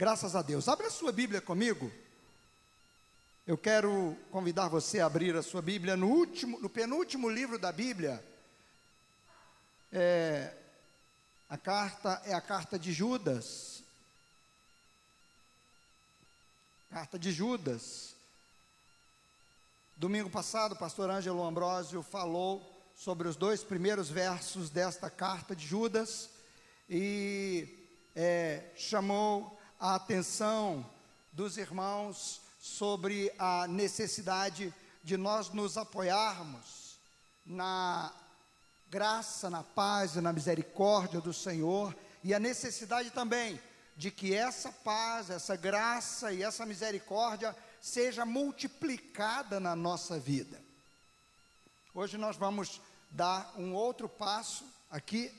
Graças a Deus. Abra a sua Bíblia comigo. Eu quero convidar você a abrir a sua Bíblia no último, no penúltimo livro da Bíblia. É, a carta é a carta de Judas. Carta de Judas. Domingo passado, o pastor Ângelo Ambrósio falou sobre os dois primeiros versos desta carta de Judas e é, chamou a atenção dos irmãos sobre a necessidade de nós nos apoiarmos na graça, na paz e na misericórdia do Senhor e a necessidade também de que essa paz, essa graça e essa misericórdia seja multiplicada na nossa vida. Hoje nós vamos dar um outro passo aqui,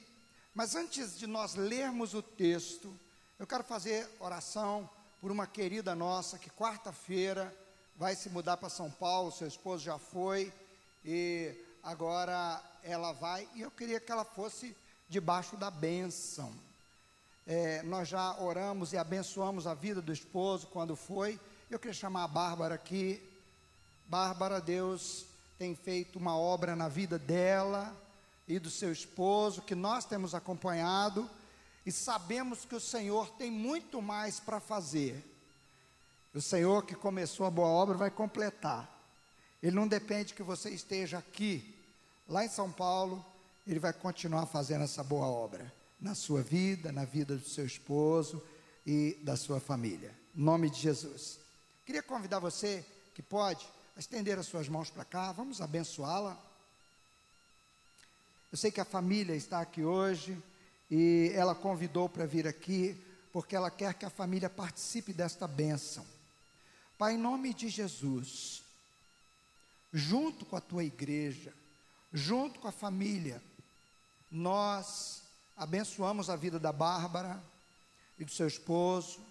mas antes de nós lermos o texto, eu quero fazer oração por uma querida nossa que quarta-feira vai se mudar para São Paulo, seu esposo já foi e agora ela vai e eu queria que ela fosse debaixo da bênção. É, nós já oramos e abençoamos a vida do esposo quando foi. Eu queria chamar a Bárbara aqui. Bárbara, Deus tem feito uma obra na vida dela e do seu esposo que nós temos acompanhado e sabemos que o Senhor tem muito mais para fazer. O Senhor que começou a boa obra vai completar. Ele não depende que você esteja aqui, lá em São Paulo, ele vai continuar fazendo essa boa obra na sua vida, na vida do seu esposo e da sua família. Em nome de Jesus. Queria convidar você que pode estender as suas mãos para cá, vamos abençoá-la. Eu sei que a família está aqui hoje, e ela convidou para vir aqui, porque ela quer que a família participe desta bênção. Pai, em nome de Jesus, junto com a tua igreja, junto com a família, nós abençoamos a vida da Bárbara e do seu esposo,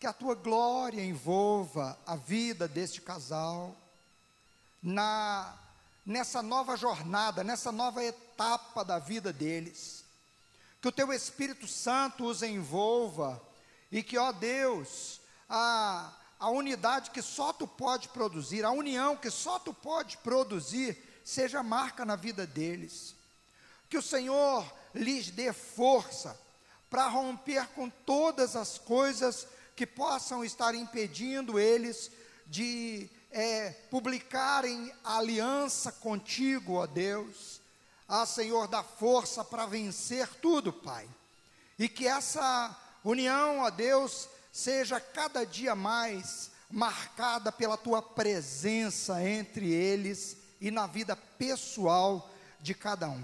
que a tua glória envolva a vida deste casal, na nessa nova jornada, nessa nova etapa da vida deles que o teu Espírito Santo os envolva e que, ó Deus, a, a unidade que só tu pode produzir, a união que só tu pode produzir, seja marca na vida deles. Que o Senhor lhes dê força para romper com todas as coisas que possam estar impedindo eles de é, publicarem aliança contigo, ó Deus ah, Senhor, dá força para vencer tudo, Pai. E que essa união, ó Deus, seja cada dia mais marcada pela tua presença entre eles e na vida pessoal de cada um.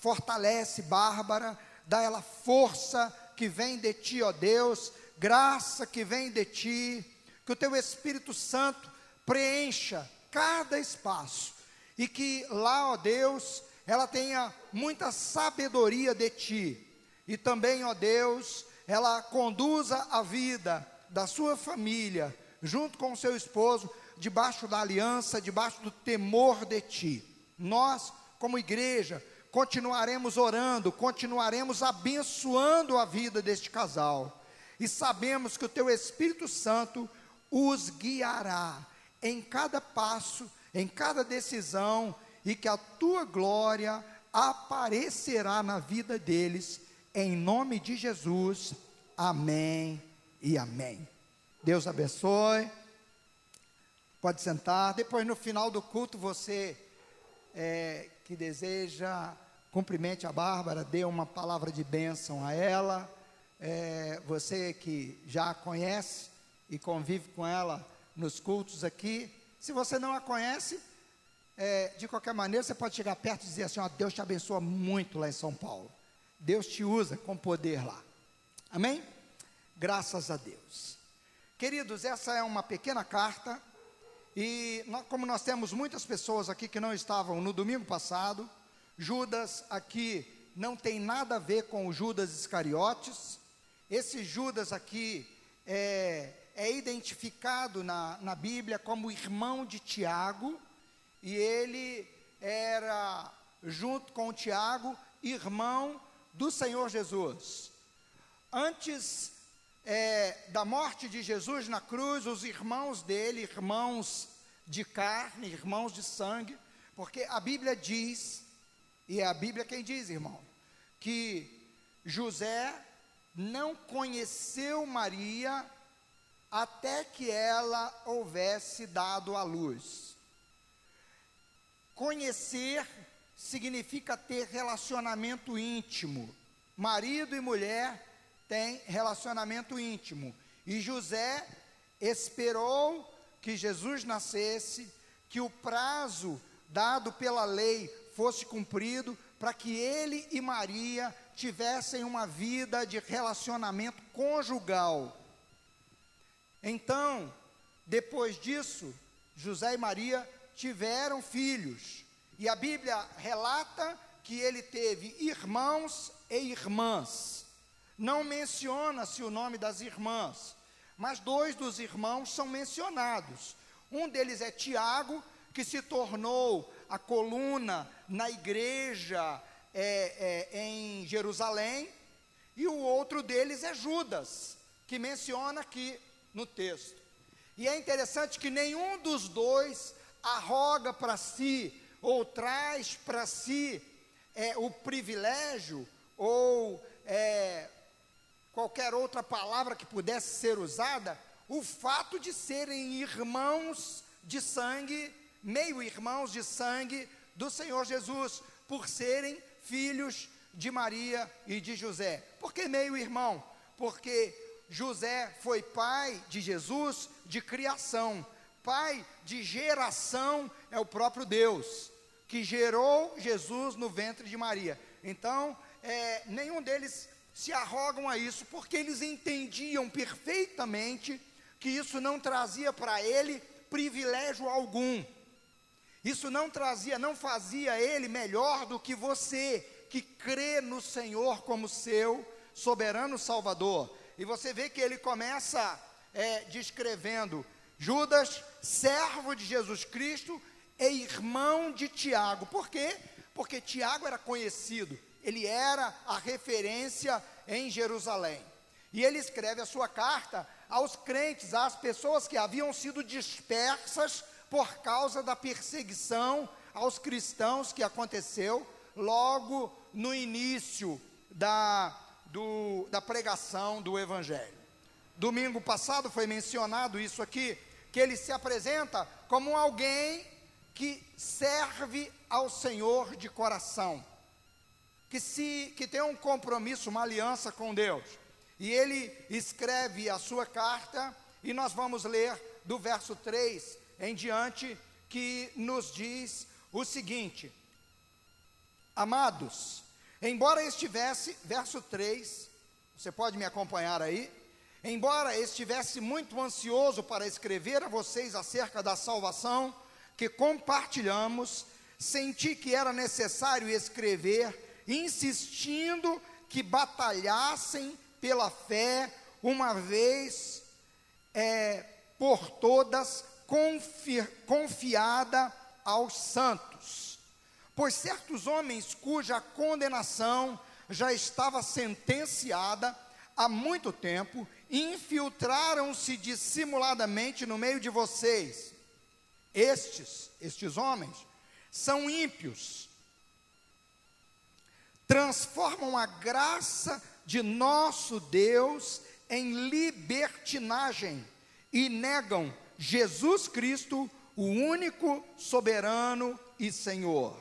Fortalece Bárbara, dá ela força que vem de ti, ó Deus, graça que vem de ti, que o teu Espírito Santo preencha cada espaço e que lá, ó Deus, ela tenha muita sabedoria de ti. E também, ó Deus, ela conduza a vida da sua família, junto com o seu esposo, debaixo da aliança, debaixo do temor de ti. Nós, como igreja, continuaremos orando, continuaremos abençoando a vida deste casal. E sabemos que o teu Espírito Santo os guiará em cada passo, em cada decisão, e que a tua glória aparecerá na vida deles, em nome de Jesus. Amém e amém. Deus abençoe. Pode sentar. Depois, no final do culto, você é, que deseja, cumprimente a Bárbara, dê uma palavra de bênção a ela. É, você que já a conhece e convive com ela nos cultos aqui. Se você não a conhece, é, de qualquer maneira, você pode chegar perto e dizer assim: ó, Deus te abençoa muito lá em São Paulo. Deus te usa com poder lá. Amém? Graças a Deus. Queridos, essa é uma pequena carta. E nós, como nós temos muitas pessoas aqui que não estavam no domingo passado, Judas aqui não tem nada a ver com o Judas Iscariotes. Esse Judas aqui é, é identificado na, na Bíblia como irmão de Tiago e ele era, junto com Tiago, irmão do Senhor Jesus. Antes é, da morte de Jesus na cruz, os irmãos dele, irmãos de carne, irmãos de sangue, porque a Bíblia diz, e é a Bíblia quem diz, irmão, que José não conheceu Maria até que ela houvesse dado à luz. Conhecer significa ter relacionamento íntimo. Marido e mulher têm relacionamento íntimo. E José esperou que Jesus nascesse, que o prazo dado pela lei fosse cumprido, para que ele e Maria tivessem uma vida de relacionamento conjugal. Então, depois disso, José e Maria tiveram filhos. E a Bíblia relata que ele teve irmãos e irmãs. Não menciona-se o nome das irmãs, mas dois dos irmãos são mencionados. Um deles é Tiago, que se tornou a coluna na igreja é, é, em Jerusalém, e o outro deles é Judas, que menciona aqui no texto. E é interessante que nenhum dos dois arroga para si ou traz para si é, o privilégio ou é, qualquer outra palavra que pudesse ser usada, o fato de serem irmãos de sangue, meio-irmãos de sangue do Senhor Jesus, por serem filhos de Maria e de José. Por que meio-irmão? Porque José foi pai de Jesus de criação, pai de geração é o próprio Deus, que gerou Jesus no ventre de Maria. Então, é, nenhum deles se arrogam a isso, porque eles entendiam perfeitamente que isso não trazia para ele privilégio algum. Isso não trazia, não fazia ele melhor do que você que crê no Senhor como seu soberano Salvador. E você vê que ele começa é, descrevendo Judas, servo de Jesus Cristo e irmão de Tiago. Por quê? Porque Tiago era conhecido, ele era a referência em Jerusalém. E ele escreve a sua carta aos crentes, às pessoas que haviam sido dispersas por causa da perseguição aos cristãos que aconteceu logo no início da do, da pregação do Evangelho. Domingo passado foi mencionado isso aqui, que ele se apresenta como alguém que serve ao Senhor de coração, que, se, que tem um compromisso, uma aliança com Deus. E ele escreve a sua carta, e nós vamos ler do verso 3 em diante, que nos diz o seguinte: Amados, Embora estivesse, verso 3, você pode me acompanhar aí? Embora estivesse muito ansioso para escrever a vocês acerca da salvação que compartilhamos, senti que era necessário escrever, insistindo que batalhassem pela fé, uma vez é, por todas, confi confiada aos santos. Pois certos homens cuja condenação já estava sentenciada há muito tempo infiltraram-se dissimuladamente no meio de vocês. Estes, estes homens, são ímpios, transformam a graça de nosso Deus em libertinagem e negam Jesus Cristo, o único soberano e Senhor.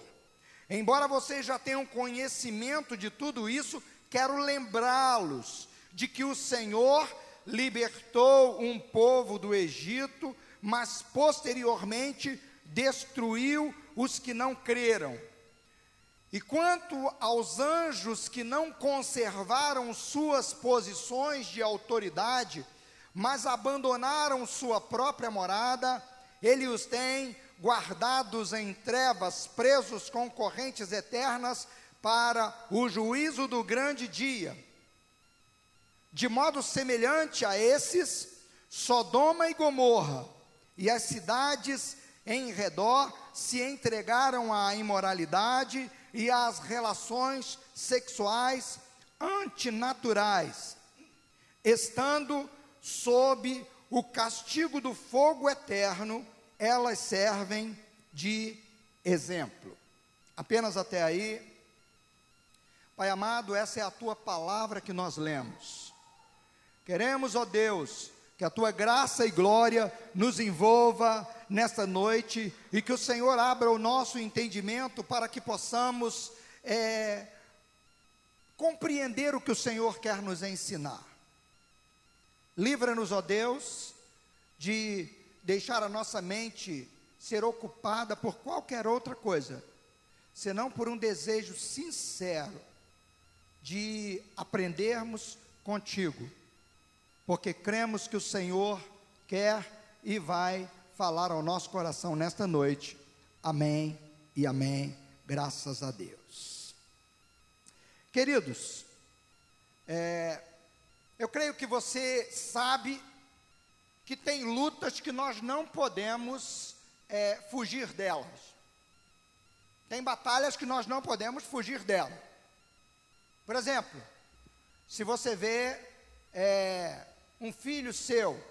Embora vocês já tenham conhecimento de tudo isso, quero lembrá-los de que o Senhor libertou um povo do Egito, mas posteriormente destruiu os que não creram. E quanto aos anjos que não conservaram suas posições de autoridade, mas abandonaram sua própria morada, ele os tem guardados em trevas, presos com correntes eternas para o juízo do grande dia. De modo semelhante a esses, Sodoma e Gomorra e as cidades em redor se entregaram à imoralidade e às relações sexuais antinaturais. estando sob o castigo do fogo eterno, elas servem de exemplo. Apenas até aí. Pai amado, essa é a tua palavra que nós lemos. Queremos, ó Deus, que a tua graça e glória nos envolva nesta noite e que o Senhor abra o nosso entendimento para que possamos é, compreender o que o Senhor quer nos ensinar. Livra-nos, ó Deus, de deixar a nossa mente ser ocupada por qualquer outra coisa, senão por um desejo sincero de aprendermos contigo, porque cremos que o Senhor quer e vai falar ao nosso coração nesta noite. Amém e amém. Graças a Deus. Queridos, é, eu creio que você sabe que tem lutas que nós não podemos é, fugir delas. Tem batalhas que nós não podemos fugir delas. Por exemplo, se você vê é, um filho seu,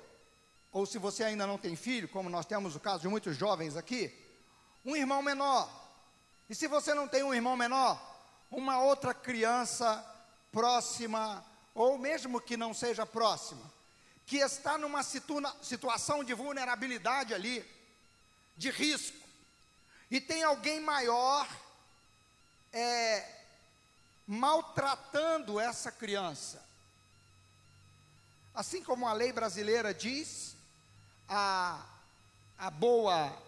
ou se você ainda não tem filho, como nós temos o caso de muitos jovens aqui, um irmão menor. E se você não tem um irmão menor, uma outra criança próxima ou mesmo que não seja próxima, que está numa situa situação de vulnerabilidade ali, de risco, e tem alguém maior é, maltratando essa criança. Assim como a lei brasileira diz, a, a boa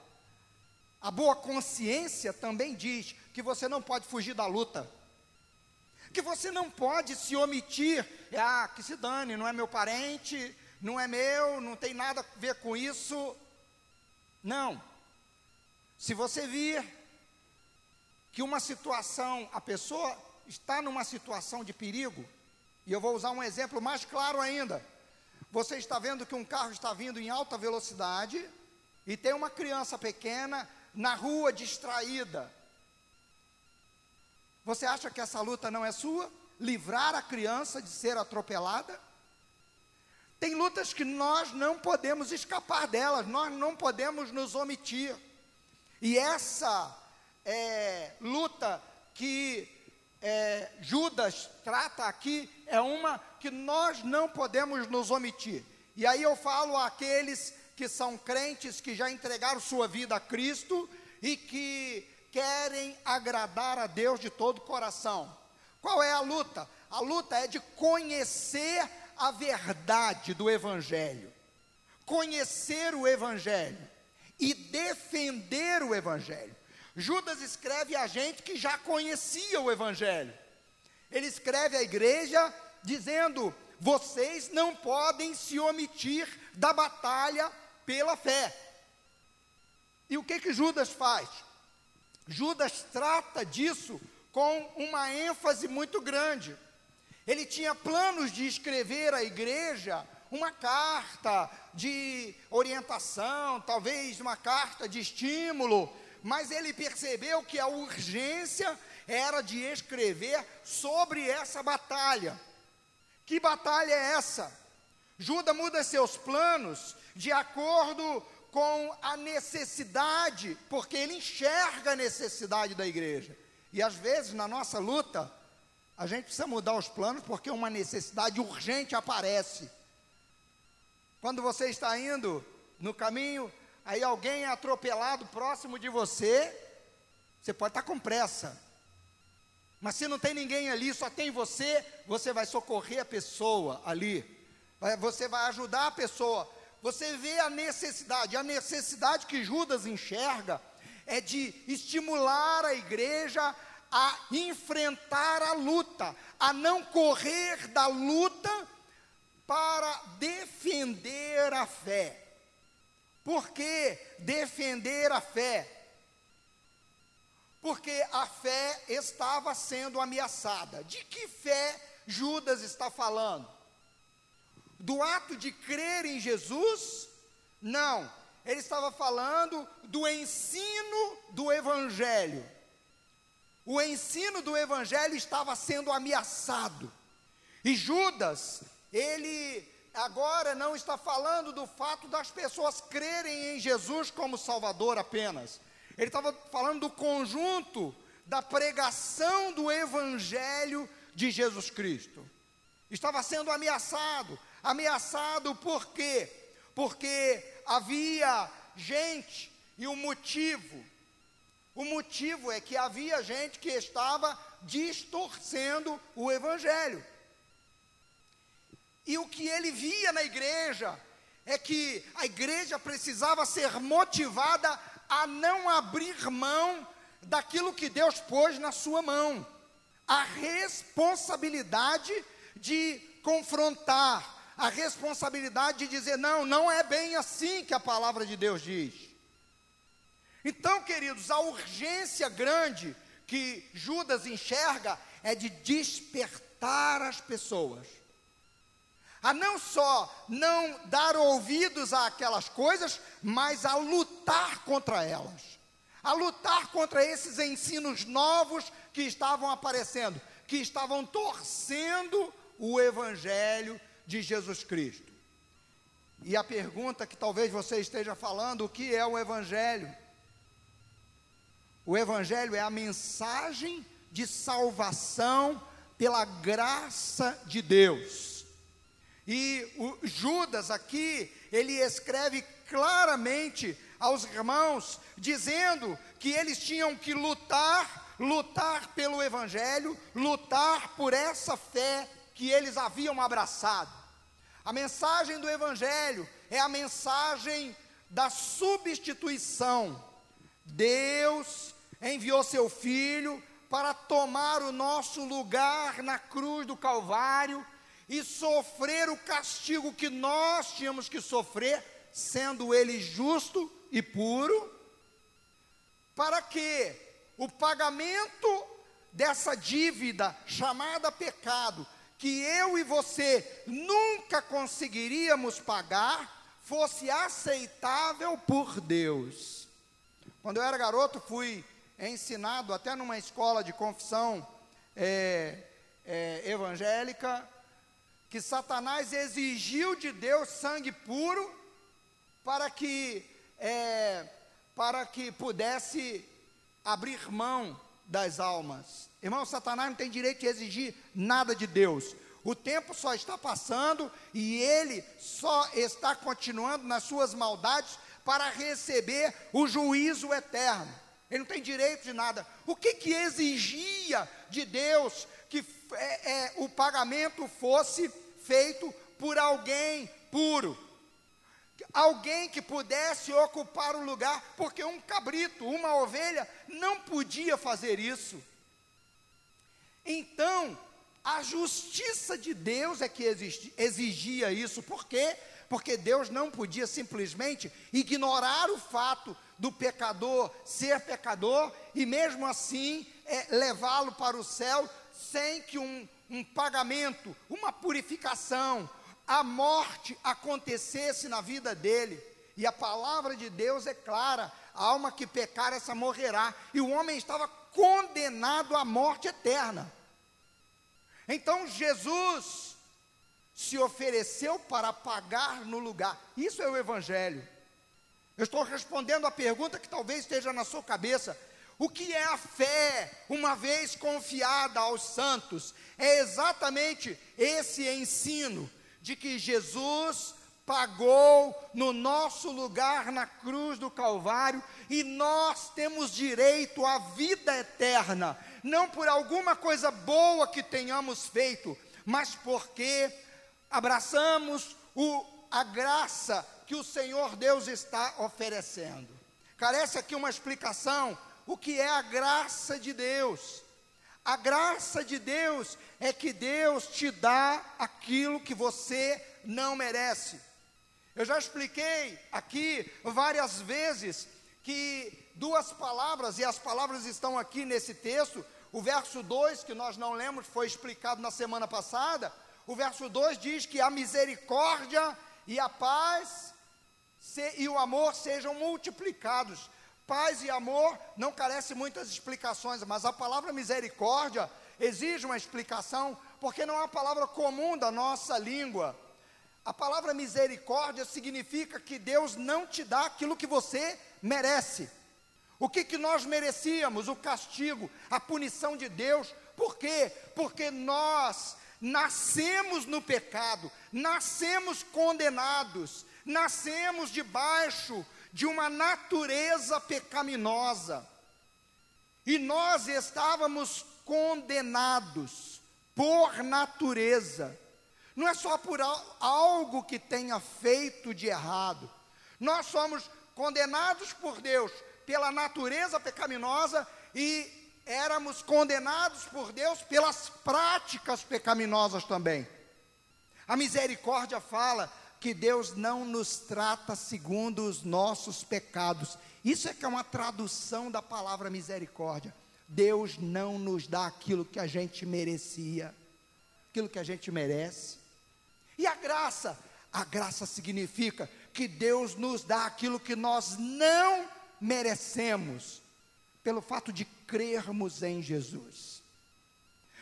a boa consciência também diz que você não pode fugir da luta que você não pode se omitir, ah, que se dane, não é meu parente, não é meu, não tem nada a ver com isso. Não. Se você vir que uma situação, a pessoa está numa situação de perigo, e eu vou usar um exemplo mais claro ainda. Você está vendo que um carro está vindo em alta velocidade e tem uma criança pequena na rua distraída. Você acha que essa luta não é sua? Livrar a criança de ser atropelada? Tem lutas que nós não podemos escapar delas, nós não podemos nos omitir. E essa é, luta que é, Judas trata aqui é uma que nós não podemos nos omitir. E aí eu falo àqueles que são crentes, que já entregaram sua vida a Cristo e que querem agradar a Deus de todo o coração. Qual é a luta? A luta é de conhecer a verdade do Evangelho, conhecer o Evangelho e defender o Evangelho. Judas escreve a gente que já conhecia o Evangelho. Ele escreve à igreja dizendo: vocês não podem se omitir da batalha pela fé. E o que que Judas faz? Judas trata disso com uma ênfase muito grande. Ele tinha planos de escrever à igreja uma carta de orientação, talvez uma carta de estímulo, mas ele percebeu que a urgência era de escrever sobre essa batalha. Que batalha é essa? Judas muda seus planos de acordo com a necessidade, porque ele enxerga a necessidade da igreja. E às vezes na nossa luta, a gente precisa mudar os planos porque uma necessidade urgente aparece. Quando você está indo no caminho, aí alguém é atropelado próximo de você, você pode estar com pressa. Mas se não tem ninguém ali, só tem você, você vai socorrer a pessoa ali. Você vai ajudar a pessoa você vê a necessidade, a necessidade que Judas enxerga é de estimular a igreja a enfrentar a luta, a não correr da luta para defender a fé. Por que defender a fé? Porque a fé estava sendo ameaçada. De que fé Judas está falando? do ato de crer em Jesus? Não, ele estava falando do ensino do Evangelho. O ensino do Evangelho estava sendo ameaçado. E Judas ele agora não está falando do fato das pessoas crerem em Jesus como Salvador apenas. Ele estava falando do conjunto da pregação do Evangelho de Jesus Cristo. Estava sendo ameaçado. Ameaçado por quê? Porque havia gente e o motivo. O motivo é que havia gente que estava distorcendo o Evangelho. E o que ele via na igreja é que a igreja precisava ser motivada a não abrir mão daquilo que Deus pôs na sua mão. A responsabilidade de confrontar, a responsabilidade de dizer: não, não é bem assim que a palavra de Deus diz. Então, queridos, a urgência grande que Judas enxerga é de despertar as pessoas a não só não dar ouvidos àquelas coisas, mas a lutar contra elas, a lutar contra esses ensinos novos que estavam aparecendo, que estavam torcendo o Evangelho de Jesus Cristo. E a pergunta que talvez você esteja falando: o que é o Evangelho? O Evangelho é a mensagem de salvação pela graça de Deus. E Judas aqui, ele escreve claramente aos irmãos, dizendo que eles tinham que lutar, lutar pelo Evangelho, lutar por essa fé que eles haviam abraçado. A mensagem do Evangelho é a mensagem da substituição. Deus enviou seu Filho para tomar o nosso lugar na cruz do Calvário e sofrer o castigo que nós tínhamos que sofrer, sendo ele justo e puro, para que o pagamento dessa dívida chamada pecado, que eu e você nunca conseguiríamos pagar, fosse aceitável por Deus. Quando eu era garoto, fui ensinado até numa escola de confissão é, é, evangélica, que Satanás exigiu de Deus sangue puro para que é, para que pudesse abrir mão das almas. Irmão, Satanás não tem direito de exigir nada de Deus. O tempo só está passando e ele só está continuando nas suas maldades para receber o juízo eterno. Ele não tem direito de nada. O que que exigia de Deus que é, é, o pagamento fosse feito por alguém puro. Alguém que pudesse ocupar o lugar, porque um cabrito, uma ovelha, não podia fazer isso. Então, a justiça de Deus é que exigia isso, por quê? Porque Deus não podia simplesmente ignorar o fato do pecador ser pecador e mesmo assim é, levá-lo para o céu sem que um, um pagamento, uma purificação, a morte acontecesse na vida dele. E a palavra de Deus é clara: a alma que pecar, essa morrerá. E o homem estava condenado à morte eterna. Então Jesus se ofereceu para pagar no lugar. Isso é o Evangelho. Eu estou respondendo a pergunta que talvez esteja na sua cabeça: o que é a fé, uma vez confiada aos santos? É exatamente esse ensino de que Jesus pagou no nosso lugar na cruz do Calvário e nós temos direito à vida eterna, não por alguma coisa boa que tenhamos feito, mas porque abraçamos o, a graça que o Senhor Deus está oferecendo. Carece aqui uma explicação o que é a graça de Deus. A graça de Deus é que Deus te dá aquilo que você não merece. Eu já expliquei aqui várias vezes que duas palavras, e as palavras estão aqui nesse texto, o verso 2, que nós não lemos, foi explicado na semana passada. O verso 2 diz que a misericórdia e a paz e o amor sejam multiplicados. Paz e amor não carece muitas explicações, mas a palavra misericórdia exige uma explicação, porque não é uma palavra comum da nossa língua. A palavra misericórdia significa que Deus não te dá aquilo que você merece. O que, que nós merecíamos? O castigo, a punição de Deus. Por quê? Porque nós nascemos no pecado, nascemos condenados, nascemos debaixo de uma natureza pecaminosa. E nós estávamos condenados por natureza. Não é só por algo que tenha feito de errado. Nós somos condenados por Deus pela natureza pecaminosa e éramos condenados por Deus pelas práticas pecaminosas também. A misericórdia fala que Deus não nos trata segundo os nossos pecados. Isso é que é uma tradução da palavra misericórdia. Deus não nos dá aquilo que a gente merecia, aquilo que a gente merece. E a graça? A graça significa que Deus nos dá aquilo que nós não merecemos, pelo fato de crermos em Jesus.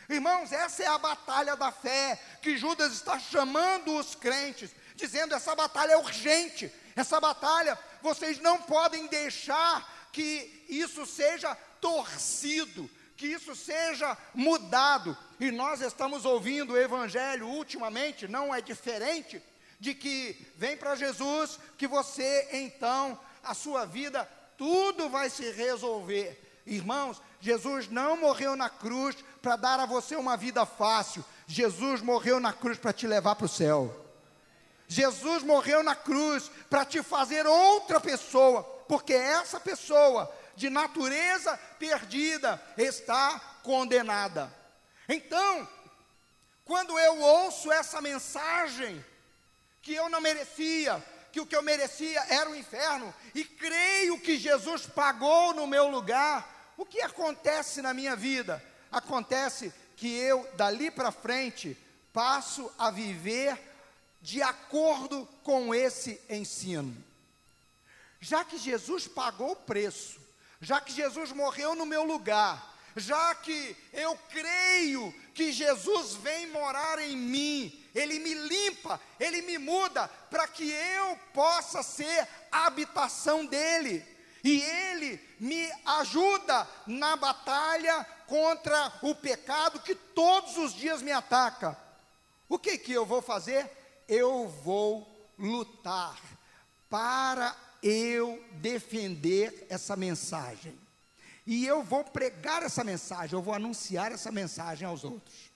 Irmãos, essa é a batalha da fé que Judas está chamando os crentes, dizendo: essa batalha é urgente, essa batalha, vocês não podem deixar que isso seja torcido, que isso seja mudado. E nós estamos ouvindo o Evangelho ultimamente, não é diferente, de que vem para Jesus, que você então, a sua vida tudo vai se resolver. Irmãos, Jesus não morreu na cruz para dar a você uma vida fácil. Jesus morreu na cruz para te levar para o céu. Jesus morreu na cruz para te fazer outra pessoa, porque essa pessoa de natureza perdida está condenada. Então, quando eu ouço essa mensagem que eu não merecia, que o que eu merecia era o inferno, e creio que Jesus pagou no meu lugar, o que acontece na minha vida? Acontece que eu, dali para frente, passo a viver de acordo com esse ensino. Já que Jesus pagou o preço, já que Jesus morreu no meu lugar, já que eu creio que Jesus vem morar em mim, Ele me limpa, Ele me muda, para que eu possa ser a habitação dEle. E Ele me ajuda na batalha contra o pecado que todos os dias me ataca. O que que eu vou fazer? Eu vou lutar para eu defender essa mensagem. E eu vou pregar essa mensagem, eu vou anunciar essa mensagem aos outros.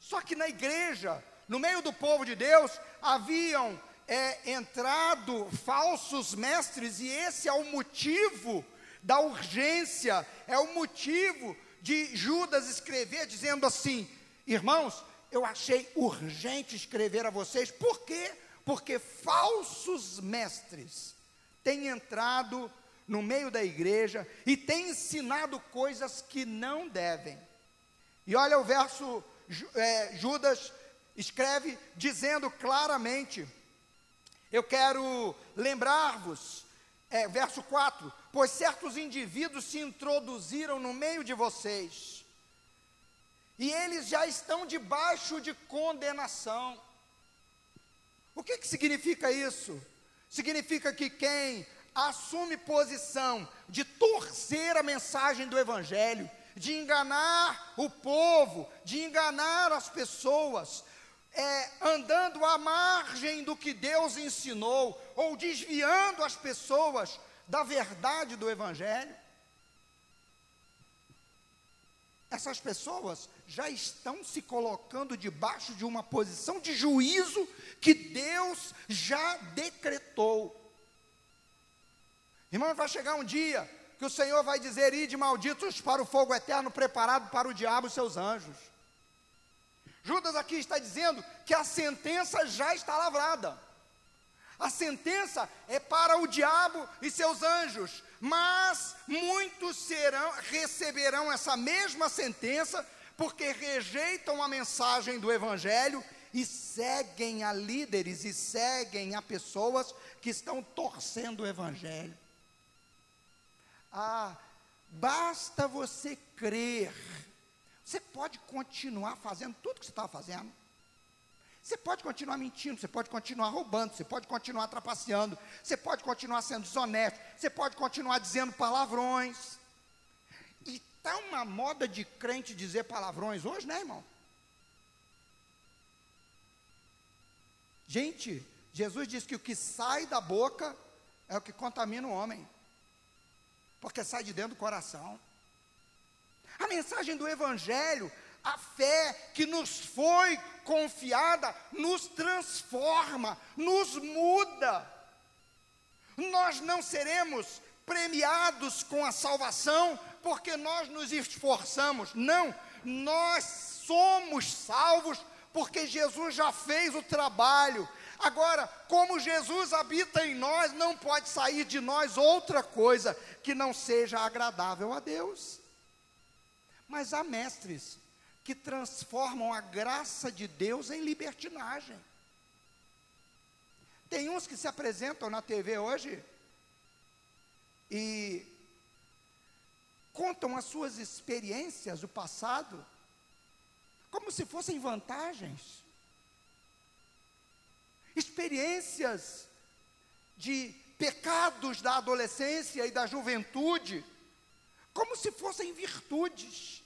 Só que na igreja, no meio do povo de Deus, haviam é, entrado falsos mestres, e esse é o motivo da urgência, é o motivo de Judas escrever, dizendo assim: irmãos, eu achei urgente escrever a vocês, por quê? Porque falsos mestres têm entrado no meio da igreja e tem ensinado coisas que não devem. E olha o verso, é, Judas escreve dizendo claramente: Eu quero lembrar-vos, é, verso 4: Pois certos indivíduos se introduziram no meio de vocês, e eles já estão debaixo de condenação. O que, que significa isso? Significa que quem assume posição de torcer a mensagem do Evangelho, de enganar o povo, de enganar as pessoas, é, andando à margem do que Deus ensinou, ou desviando as pessoas da verdade do Evangelho. Essas pessoas já estão se colocando debaixo de uma posição de juízo que Deus já decretou. Irmão, vai chegar um dia que o Senhor vai dizer: Ide malditos para o fogo eterno preparado para o diabo e seus anjos. Judas aqui está dizendo que a sentença já está lavrada. A sentença é para o diabo e seus anjos, mas muitos serão receberão essa mesma sentença porque rejeitam a mensagem do evangelho e seguem a líderes e seguem a pessoas que estão torcendo o evangelho. Ah, basta você crer. Você pode continuar fazendo tudo que você estava fazendo. Você pode continuar mentindo, você pode continuar roubando, você pode continuar trapaceando, você pode continuar sendo desonesto, você pode continuar dizendo palavrões. E está uma moda de crente dizer palavrões hoje, né, irmão? Gente, Jesus diz que o que sai da boca é o que contamina o homem, porque sai de dentro do coração. A mensagem do Evangelho, a fé que nos foi confiada, nos transforma, nos muda. Nós não seremos premiados com a salvação porque nós nos esforçamos, não, nós somos salvos porque Jesus já fez o trabalho. Agora, como Jesus habita em nós, não pode sair de nós outra coisa que não seja agradável a Deus. Mas há mestres que transformam a graça de Deus em libertinagem. Tem uns que se apresentam na TV hoje e contam as suas experiências do passado como se fossem vantagens. Experiências de pecados da adolescência e da juventude, como se fossem virtudes.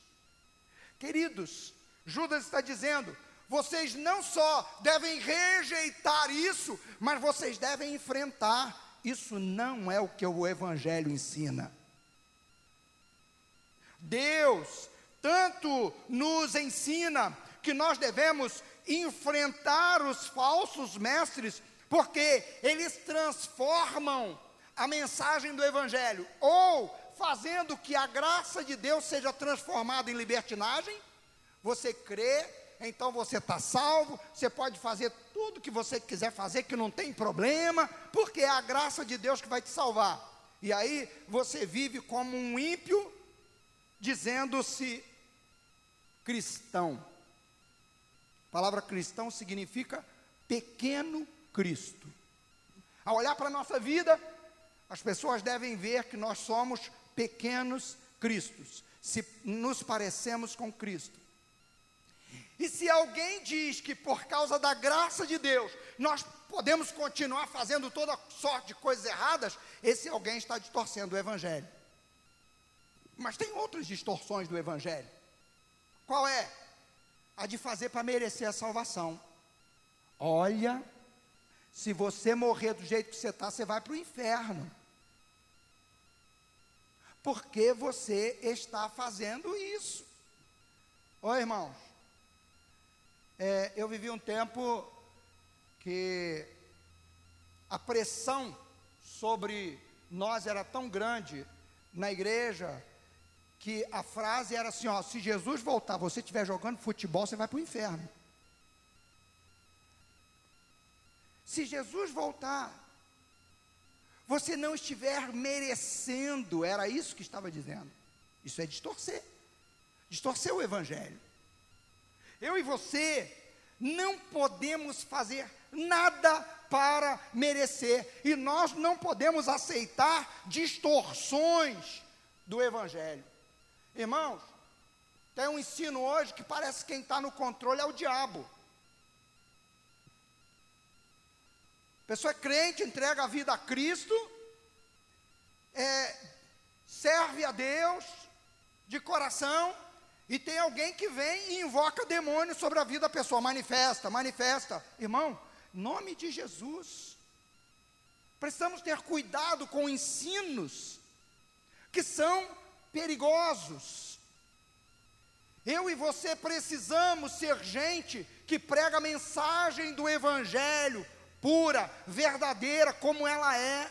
Queridos, Judas está dizendo: vocês não só devem rejeitar isso, mas vocês devem enfrentar. Isso não é o que o Evangelho ensina. Deus tanto nos ensina que nós devemos enfrentar os falsos mestres, porque eles transformam a mensagem do Evangelho, ou fazendo que a graça de Deus seja transformada em libertinagem. Você crê, então você está salvo, você pode fazer tudo que você quiser fazer, que não tem problema, porque é a graça de Deus que vai te salvar. E aí você vive como um ímpio, dizendo-se cristão. A palavra cristão significa pequeno Cristo. Ao olhar para a nossa vida, as pessoas devem ver que nós somos pequenos Cristos, se nos parecemos com Cristo. E se alguém diz que por causa da graça de Deus nós podemos continuar fazendo toda sorte de coisas erradas, esse alguém está distorcendo o Evangelho. Mas tem outras distorções do Evangelho. Qual é? A de fazer para merecer a salvação. Olha, se você morrer do jeito que você está, você vai para o inferno. Porque você está fazendo isso. Oi, irmãos. É, eu vivi um tempo que a pressão sobre nós era tão grande na igreja, que a frase era assim: ó, se Jesus voltar, você estiver jogando futebol, você vai para o inferno. Se Jesus voltar, você não estiver merecendo, era isso que estava dizendo. Isso é distorcer. Distorcer o evangelho. Eu e você não podemos fazer nada para merecer, e nós não podemos aceitar distorções do evangelho. Irmãos, tem um ensino hoje que parece que quem está no controle é o diabo. A pessoa é crente, entrega a vida a Cristo, é, serve a Deus de coração, e tem alguém que vem e invoca demônio sobre a vida da pessoa, manifesta, manifesta. Irmão, nome de Jesus. Precisamos ter cuidado com ensinos que são perigosos. Eu e você precisamos ser gente que prega a mensagem do Evangelho pura, verdadeira, como ela é.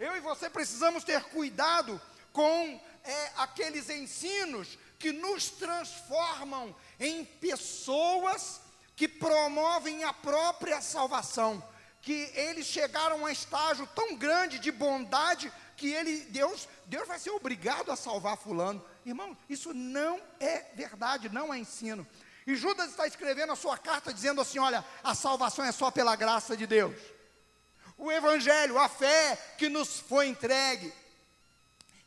Eu e você precisamos ter cuidado com é, aqueles ensinos que nos transformam em pessoas que promovem a própria salvação, que eles chegaram a estágio tão grande de bondade que ele, Deus, Deus vai ser obrigado a salvar fulano. Irmão, isso não é verdade, não é ensino. E Judas está escrevendo a sua carta dizendo assim: olha, a salvação é só pela graça de Deus. O evangelho, a fé que nos foi entregue.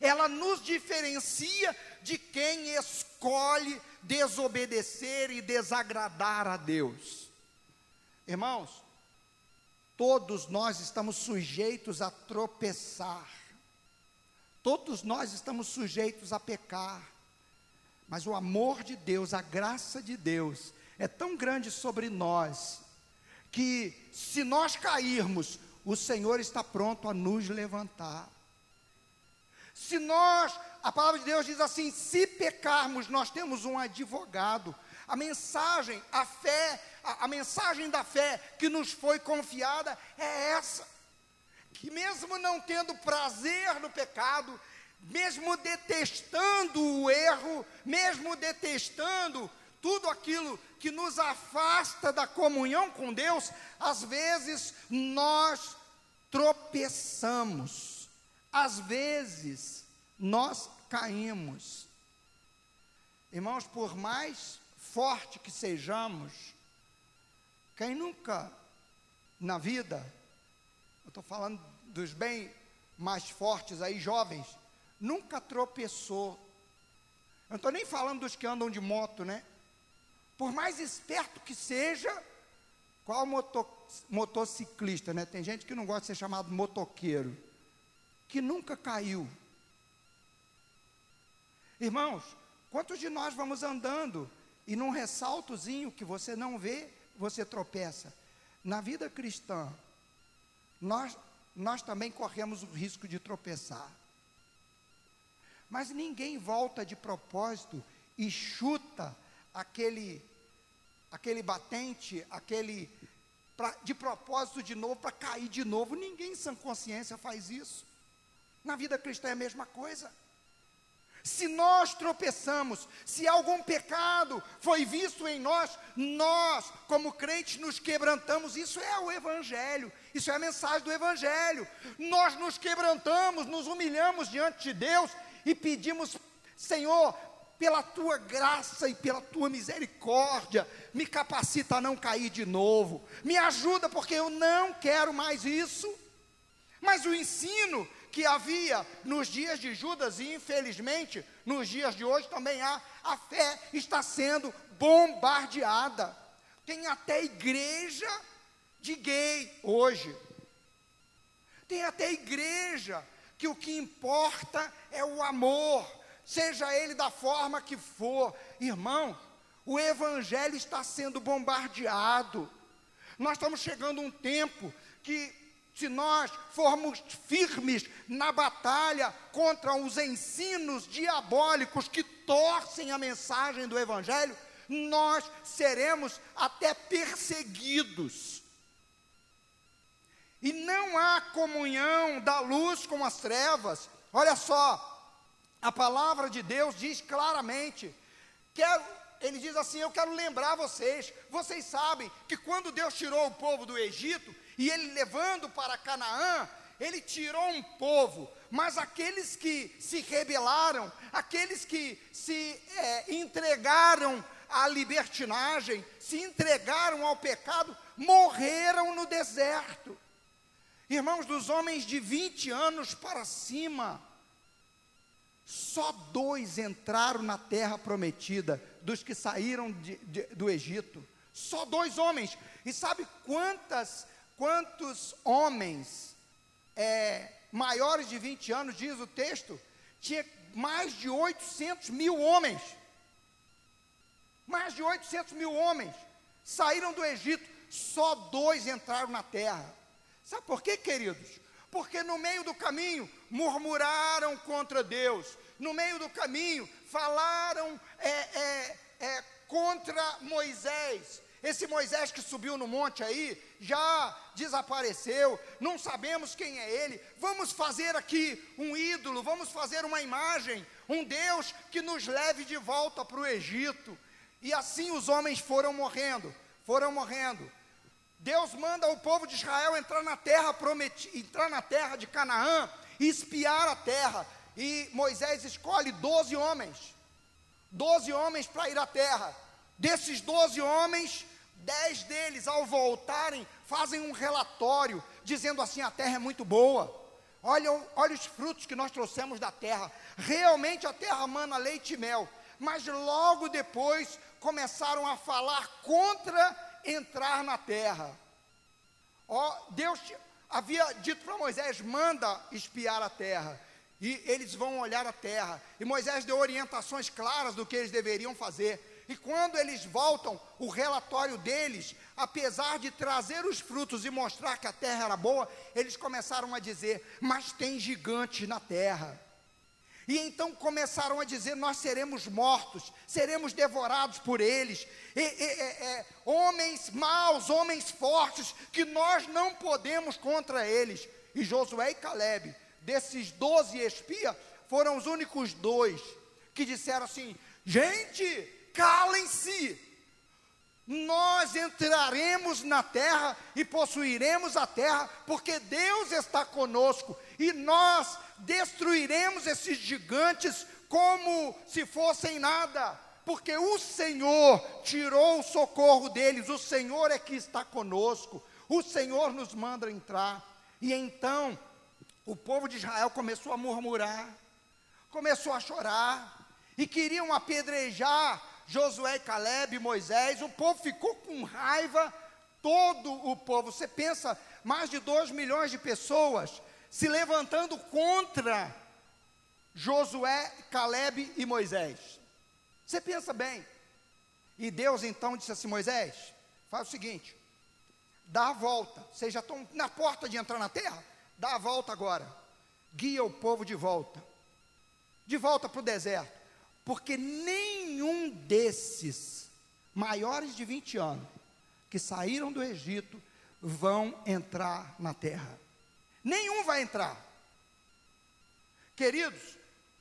ela nos diferencia de quem escolhe desobedecer e desagradar a Deus. Irmãos, todos nós estamos sujeitos a tropeçar, todos nós estamos sujeitos a pecar, mas o amor de Deus, a graça de Deus, é tão grande sobre nós, que se nós cairmos, o Senhor está pronto a nos levantar. Se nós, a palavra de Deus diz assim: se pecarmos, nós temos um advogado. A mensagem, a fé, a, a mensagem da fé que nos foi confiada é essa: que mesmo não tendo prazer no pecado, mesmo detestando o erro, mesmo detestando tudo aquilo que nos afasta da comunhão com Deus, às vezes nós tropeçamos às vezes, nós caímos. Irmãos, por mais forte que sejamos, quem nunca na vida, eu estou falando dos bem mais fortes aí, jovens, nunca tropeçou. Eu não estou nem falando dos que andam de moto, né? Por mais esperto que seja, qual moto, motociclista, né? Tem gente que não gosta de ser chamado motoqueiro que nunca caiu. Irmãos, quantos de nós vamos andando e num ressaltozinho que você não vê, você tropeça? Na vida cristã, nós, nós também corremos o risco de tropeçar. Mas ninguém volta de propósito e chuta aquele aquele batente, aquele pra, de propósito de novo para cair de novo. Ninguém sem consciência faz isso. Na vida cristã é a mesma coisa. Se nós tropeçamos, se algum pecado foi visto em nós, nós, como crentes, nos quebrantamos. Isso é o Evangelho, isso é a mensagem do Evangelho. Nós nos quebrantamos, nos humilhamos diante de Deus e pedimos, Senhor, pela tua graça e pela tua misericórdia, me capacita a não cair de novo, me ajuda, porque eu não quero mais isso. Mas o ensino que havia nos dias de Judas e infelizmente nos dias de hoje também há, a fé está sendo bombardeada. Tem até igreja de gay hoje. Tem até igreja que o que importa é o amor, seja ele da forma que for. Irmão, o evangelho está sendo bombardeado. Nós estamos chegando a um tempo que se nós formos firmes na batalha contra os ensinos diabólicos que torcem a mensagem do Evangelho, nós seremos até perseguidos. E não há comunhão da luz com as trevas. Olha só, a palavra de Deus diz claramente: quero, ele diz assim: Eu quero lembrar vocês. Vocês sabem que quando Deus tirou o povo do Egito, e ele levando para Canaã, ele tirou um povo, mas aqueles que se rebelaram, aqueles que se é, entregaram à libertinagem, se entregaram ao pecado, morreram no deserto. Irmãos, dos homens de 20 anos para cima, só dois entraram na terra prometida, dos que saíram de, de, do Egito. Só dois homens. E sabe quantas quantos homens é, maiores de 20 anos, diz o texto, tinha mais de 800 mil homens. Mais de 800 mil homens saíram do Egito, só dois entraram na terra. Sabe por quê, queridos? Porque no meio do caminho murmuraram contra Deus, no meio do caminho falaram é, é, é, contra Moisés, esse Moisés que subiu no monte aí já desapareceu, não sabemos quem é ele. Vamos fazer aqui um ídolo, vamos fazer uma imagem, um Deus que nos leve de volta para o Egito. E assim os homens foram morrendo, foram morrendo. Deus manda o povo de Israel entrar na terra prometida, entrar na terra de Canaã e espiar a terra. E Moisés escolhe doze homens, doze homens para ir à terra. Desses doze homens, Dez deles, ao voltarem, fazem um relatório, dizendo assim: a terra é muito boa. olha, olha os frutos que nós trouxemos da terra. Realmente a terra mana leite e mel. Mas logo depois começaram a falar contra entrar na terra. Ó, Deus havia dito para Moisés: manda espiar a terra. E eles vão olhar a terra. E Moisés deu orientações claras do que eles deveriam fazer. E quando eles voltam, o relatório deles, apesar de trazer os frutos e mostrar que a terra era boa, eles começaram a dizer: Mas tem gigantes na terra. E então começaram a dizer: Nós seremos mortos, seremos devorados por eles. E, e, e, homens maus, homens fortes, que nós não podemos contra eles. E Josué e Caleb, desses doze espias, foram os únicos dois que disseram assim: Gente, calem-se. Nós entraremos na terra e possuiremos a terra, porque Deus está conosco, e nós destruiremos esses gigantes como se fossem nada, porque o Senhor tirou o socorro deles, o Senhor é que está conosco, o Senhor nos manda entrar. E então o povo de Israel começou a murmurar, começou a chorar, e queriam apedrejar Josué, Caleb, Moisés, o povo ficou com raiva, todo o povo. Você pensa, mais de 2 milhões de pessoas se levantando contra Josué, Caleb e Moisés. Você pensa bem. E Deus então disse assim: Moisés, faz o seguinte, dá a volta. Vocês já estão na porta de entrar na terra? Dá a volta agora. Guia o povo de volta. De volta para o deserto porque nenhum desses maiores de 20 anos que saíram do Egito vão entrar na terra. Nenhum vai entrar. Queridos,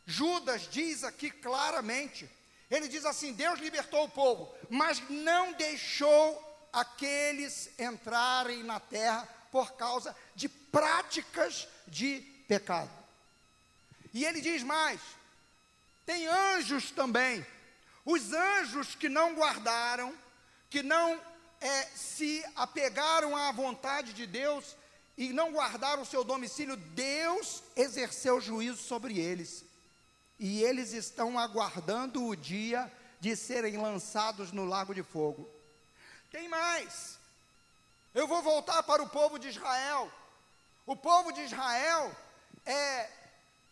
Judas diz aqui claramente: ele diz assim: Deus libertou o povo, mas não deixou aqueles entrarem na terra por causa de práticas de pecado. E ele diz mais: tem anjos também. Os anjos que não guardaram, que não é, se apegaram à vontade de Deus e não guardaram o seu domicílio, Deus exerceu juízo sobre eles. E eles estão aguardando o dia de serem lançados no lago de fogo. Tem mais. Eu vou voltar para o povo de Israel. O povo de Israel é,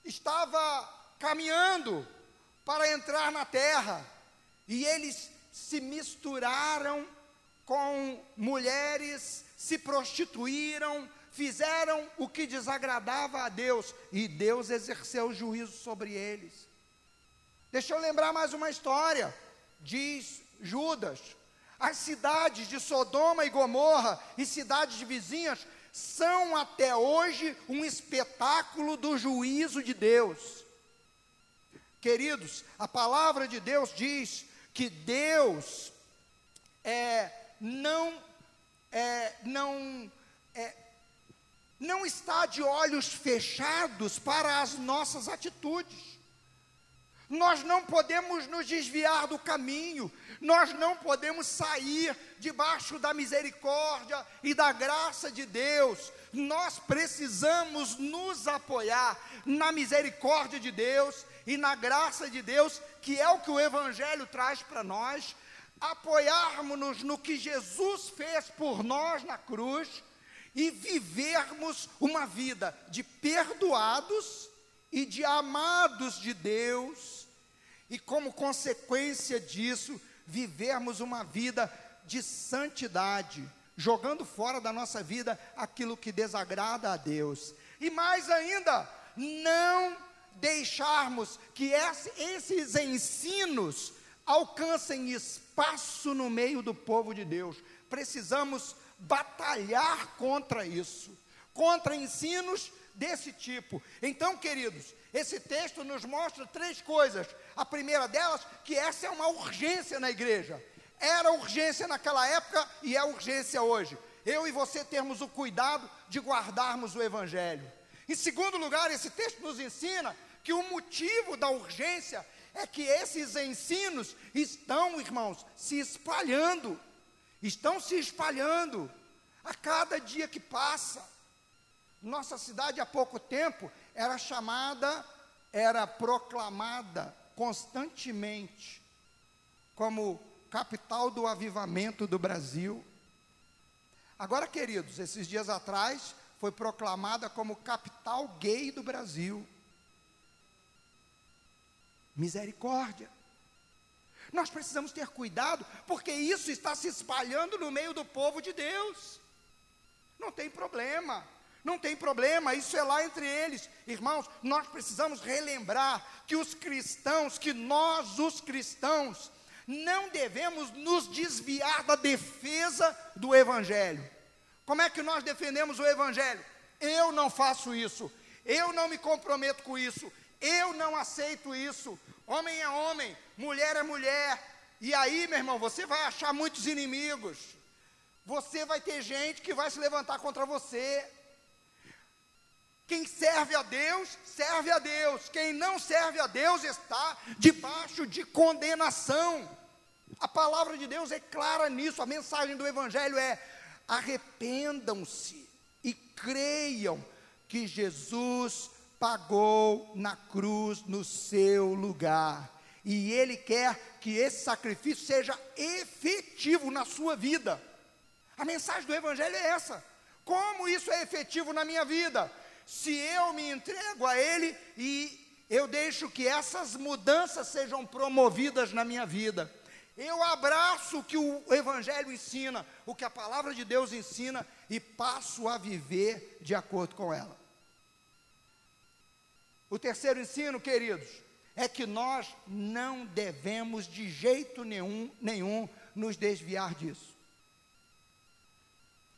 estava caminhando para entrar na terra. E eles se misturaram com mulheres, se prostituíram, fizeram o que desagradava a Deus, e Deus exerceu juízo sobre eles. Deixa eu lembrar mais uma história, diz Judas. As cidades de Sodoma e Gomorra e cidades vizinhas são até hoje um espetáculo do juízo de Deus. Queridos, a palavra de Deus diz que Deus é, não, é, não, não está de olhos fechados para as nossas atitudes. Nós não podemos nos desviar do caminho, nós não podemos sair debaixo da misericórdia e da graça de Deus. Nós precisamos nos apoiar na misericórdia de Deus e na graça de Deus, que é o que o Evangelho traz para nós, apoiarmos-nos no que Jesus fez por nós na cruz e vivermos uma vida de perdoados e de amados de Deus, e como consequência disso, vivermos uma vida de santidade, jogando fora da nossa vida aquilo que desagrada a Deus. E mais ainda, não deixarmos que esses ensinos alcancem espaço no meio do povo de Deus. Precisamos batalhar contra isso, contra ensinos desse tipo. Então, queridos, esse texto nos mostra três coisas. A primeira delas, que essa é uma urgência na igreja. Era urgência naquela época e é urgência hoje. Eu e você termos o cuidado de guardarmos o evangelho. Em segundo lugar, esse texto nos ensina que o motivo da urgência é que esses ensinos estão, irmãos, se espalhando, estão se espalhando a cada dia que passa. Nossa cidade há pouco tempo era chamada, era proclamada constantemente como capital do avivamento do Brasil. Agora, queridos, esses dias atrás foi proclamada como capital gay do Brasil. Misericórdia. Nós precisamos ter cuidado, porque isso está se espalhando no meio do povo de Deus. Não tem problema, não tem problema, isso é lá entre eles. Irmãos, nós precisamos relembrar que os cristãos, que nós, os cristãos, não devemos nos desviar da defesa do Evangelho. Como é que nós defendemos o Evangelho? Eu não faço isso, eu não me comprometo com isso, eu não aceito isso. Homem é homem, mulher é mulher. E aí, meu irmão, você vai achar muitos inimigos. Você vai ter gente que vai se levantar contra você. Quem serve a Deus, serve a Deus. Quem não serve a Deus está debaixo de condenação. A palavra de Deus é clara nisso. A mensagem do Evangelho é: arrependam-se e creiam que Jesus pagou na cruz no seu lugar. E Ele quer que esse sacrifício seja efetivo na sua vida. A mensagem do Evangelho é essa. Como isso é efetivo na minha vida? Se eu me entrego a Ele e eu deixo que essas mudanças sejam promovidas na minha vida. Eu abraço o que o Evangelho ensina, o que a palavra de Deus ensina, e passo a viver de acordo com ela. O terceiro ensino, queridos, é que nós não devemos de jeito nenhum, nenhum nos desviar disso.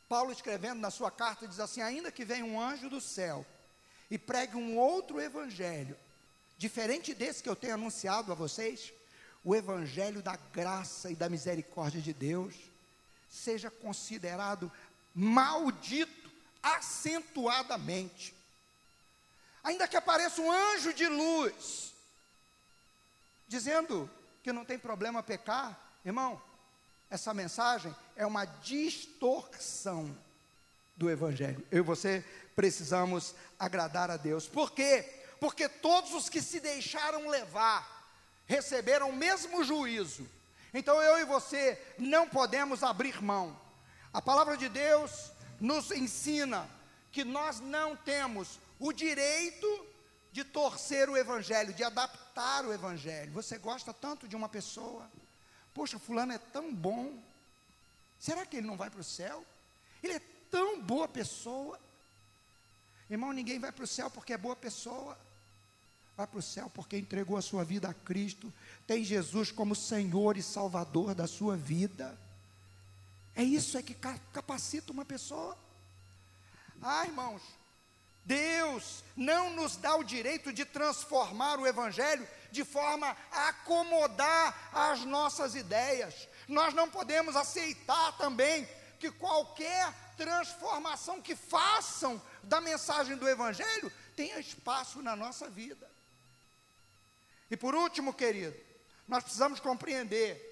Paulo, escrevendo na sua carta, diz assim: Ainda que venha um anjo do céu e pregue um outro evangelho, diferente desse que eu tenho anunciado a vocês, o evangelho da graça e da misericórdia de Deus, seja considerado maldito acentuadamente. Ainda que apareça um anjo de luz, dizendo que não tem problema pecar, irmão, essa mensagem é uma distorção do Evangelho. Eu e você precisamos agradar a Deus. Por quê? Porque todos os que se deixaram levar receberam o mesmo juízo. Então eu e você não podemos abrir mão. A palavra de Deus nos ensina que nós não temos o direito de torcer o evangelho, de adaptar o evangelho. Você gosta tanto de uma pessoa, poxa, fulano é tão bom. Será que ele não vai para o céu? Ele é tão boa pessoa. Irmão, ninguém vai para o céu porque é boa pessoa. Vai para o céu porque entregou a sua vida a Cristo, tem Jesus como Senhor e Salvador da sua vida. É isso é que capacita uma pessoa. Ah, irmãos, Deus não nos dá o direito de transformar o Evangelho de forma a acomodar as nossas ideias. Nós não podemos aceitar também que qualquer transformação que façam da mensagem do Evangelho tenha espaço na nossa vida. E por último, querido, nós precisamos compreender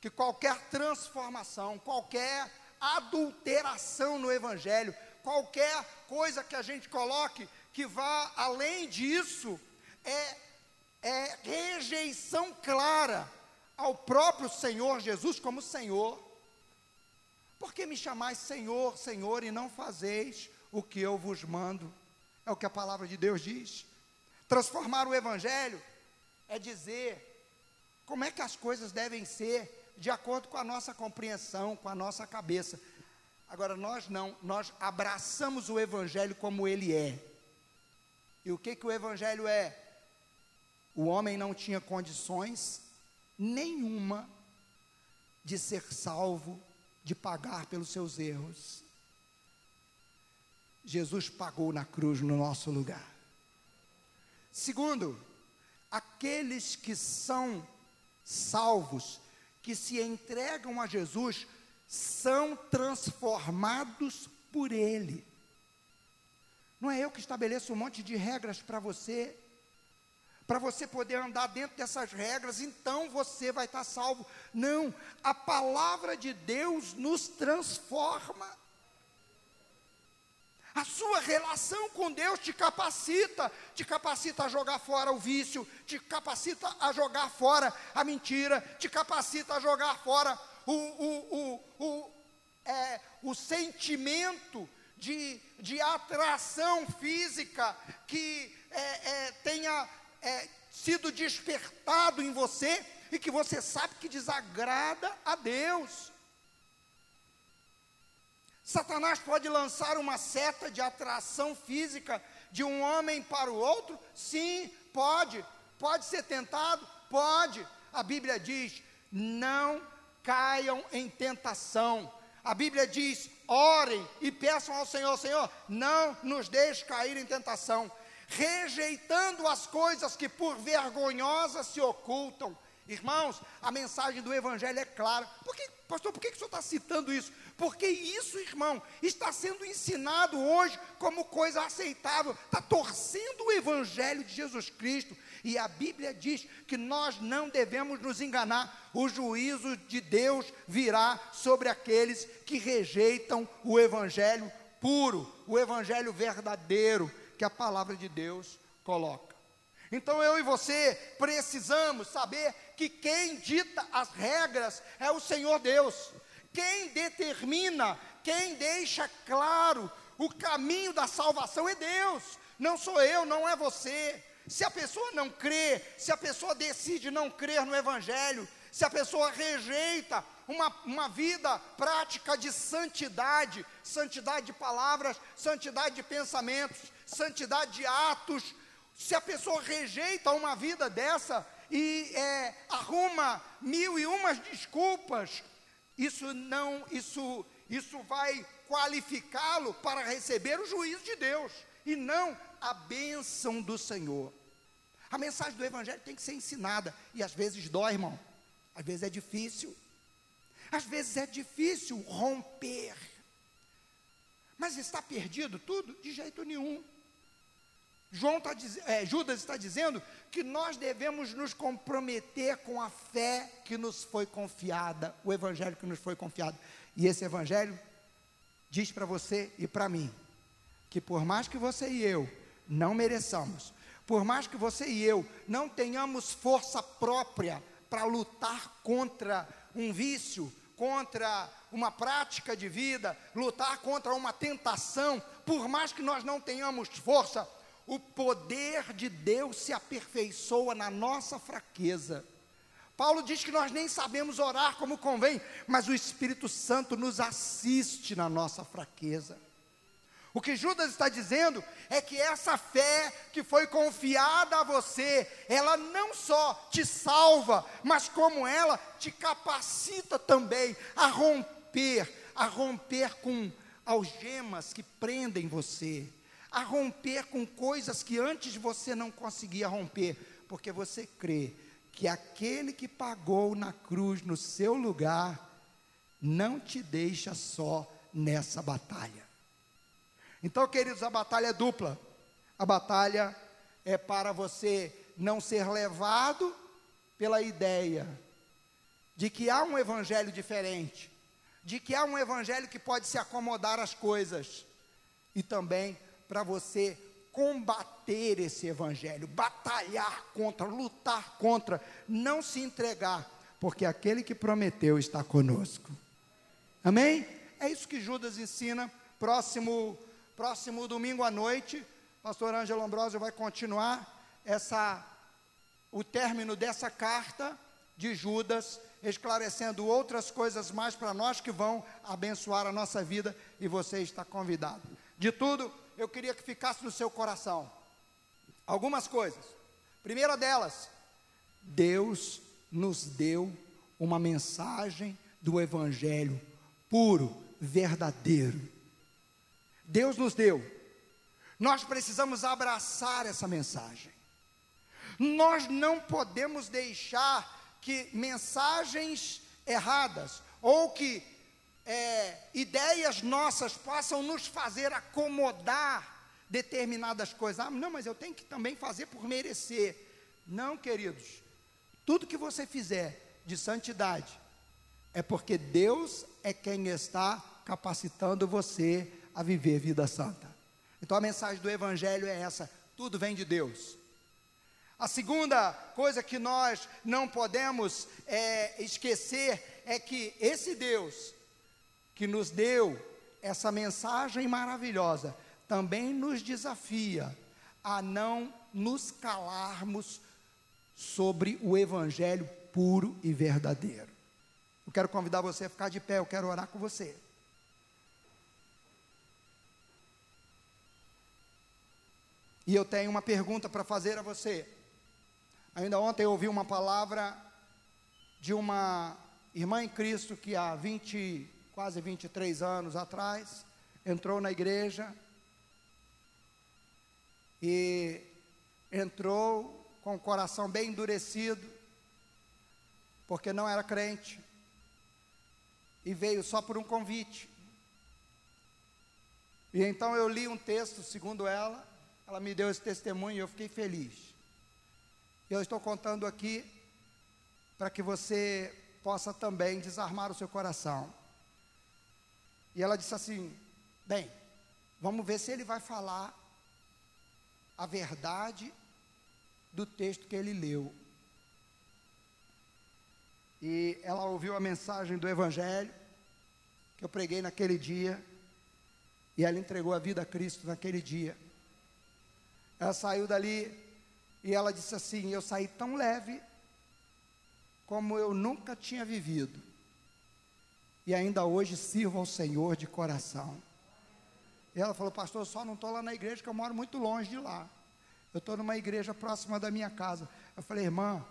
que qualquer transformação, qualquer adulteração no Evangelho, qualquer coisa que a gente coloque que vá além disso, é, é rejeição clara ao próprio Senhor Jesus como Senhor. Por que me chamais Senhor, Senhor, e não fazeis o que eu vos mando? É o que a palavra de Deus diz. Transformar o Evangelho é dizer como é que as coisas devem ser de acordo com a nossa compreensão, com a nossa cabeça. Agora, nós não, nós abraçamos o Evangelho como ele é. E o que, que o Evangelho é? O homem não tinha condições nenhuma de ser salvo, de pagar pelos seus erros. Jesus pagou na cruz no nosso lugar. Segundo, aqueles que são salvos, que se entregam a Jesus, são transformados por Ele. Não é eu que estabeleço um monte de regras para você, para você poder andar dentro dessas regras, então você vai estar salvo. Não, a palavra de Deus nos transforma. A sua relação com Deus te capacita, te capacita a jogar fora o vício, te capacita a jogar fora a mentira, te capacita a jogar fora o, o, o, o, é, o sentimento de, de atração física que é, é, tenha é, sido despertado em você e que você sabe que desagrada a Deus. Satanás pode lançar uma seta de atração física de um homem para o outro? Sim, pode. Pode ser tentado? Pode. A Bíblia diz: não caiam em tentação. A Bíblia diz: orem e peçam ao Senhor: Senhor, não nos deixe cair em tentação, rejeitando as coisas que por vergonhosas se ocultam. Irmãos, a mensagem do Evangelho é clara. Por que, pastor, por que, que o senhor está citando isso? Porque isso, irmão, está sendo ensinado hoje como coisa aceitável. Está torcendo o Evangelho de Jesus Cristo. E a Bíblia diz que nós não devemos nos enganar. O juízo de Deus virá sobre aqueles que rejeitam o Evangelho puro, o Evangelho verdadeiro que a palavra de Deus coloca. Então eu e você precisamos saber que quem dita as regras é o Senhor Deus. Quem determina, quem deixa claro o caminho da salvação é Deus, não sou eu, não é você. Se a pessoa não crê, se a pessoa decide não crer no Evangelho, se a pessoa rejeita uma, uma vida prática de santidade, santidade de palavras, santidade de pensamentos, santidade de atos, se a pessoa rejeita uma vida dessa e é, arruma mil e umas desculpas isso não, isso, isso vai qualificá-lo para receber o juízo de Deus e não a bênção do Senhor. A mensagem do Evangelho tem que ser ensinada e às vezes dói, irmão. Às vezes é difícil. Às vezes é difícil romper. Mas está perdido tudo? De jeito nenhum. João tá, é, Judas está dizendo que nós devemos nos comprometer com a fé que nos foi confiada, o evangelho que nos foi confiado. E esse evangelho diz para você e para mim que por mais que você e eu não mereçamos, por mais que você e eu não tenhamos força própria para lutar contra um vício, contra uma prática de vida, lutar contra uma tentação, por mais que nós não tenhamos força, o poder de Deus se aperfeiçoa na nossa fraqueza. Paulo diz que nós nem sabemos orar como convém, mas o Espírito Santo nos assiste na nossa fraqueza. O que Judas está dizendo é que essa fé que foi confiada a você, ela não só te salva, mas como ela te capacita também a romper, a romper com algemas que prendem você, a romper com coisas que antes você não conseguia romper, porque você crê que aquele que pagou na cruz no seu lugar não te deixa só nessa batalha. Então, queridos, a batalha é dupla. A batalha é para você não ser levado pela ideia de que há um evangelho diferente, de que há um evangelho que pode se acomodar às coisas, e também para você combater esse evangelho, batalhar contra, lutar contra, não se entregar, porque aquele que prometeu está conosco. Amém? É isso que Judas ensina. Próximo, próximo domingo à noite, pastor Ângelo Ambrosio vai continuar essa o término dessa carta de Judas, esclarecendo outras coisas mais para nós que vão abençoar a nossa vida e você está convidado. De tudo, eu queria que ficasse no seu coração algumas coisas. Primeira delas, Deus nos deu uma mensagem do Evangelho puro, verdadeiro. Deus nos deu. Nós precisamos abraçar essa mensagem. Nós não podemos deixar que mensagens erradas ou que é, ideias nossas possam nos fazer acomodar determinadas coisas. Ah, não, mas eu tenho que também fazer por merecer. Não, queridos. Tudo que você fizer de santidade é porque Deus é quem está capacitando você a viver vida santa. Então a mensagem do Evangelho é essa: tudo vem de Deus. A segunda coisa que nós não podemos é, esquecer é que esse Deus que nos deu essa mensagem maravilhosa também nos desafia a não nos calarmos sobre o Evangelho puro e verdadeiro. Eu quero convidar você a ficar de pé, eu quero orar com você. E eu tenho uma pergunta para fazer a você. Ainda ontem eu ouvi uma palavra de uma irmã em Cristo que há 20, quase 23 anos atrás, entrou na igreja e entrou com o coração bem endurecido, porque não era crente, e veio só por um convite. E então eu li um texto, segundo ela, ela me deu esse testemunho e eu fiquei feliz. Eu estou contando aqui para que você possa também desarmar o seu coração. E ela disse assim: Bem, vamos ver se ele vai falar a verdade do texto que ele leu. E ela ouviu a mensagem do Evangelho que eu preguei naquele dia, e ela entregou a vida a Cristo naquele dia. Ela saiu dali e ela disse assim: Eu saí tão leve como eu nunca tinha vivido, e ainda hoje sirvo ao Senhor de coração. E ela falou: Pastor, eu só não estou lá na igreja, que eu moro muito longe de lá. Eu estou numa igreja próxima da minha casa. Eu falei, irmã,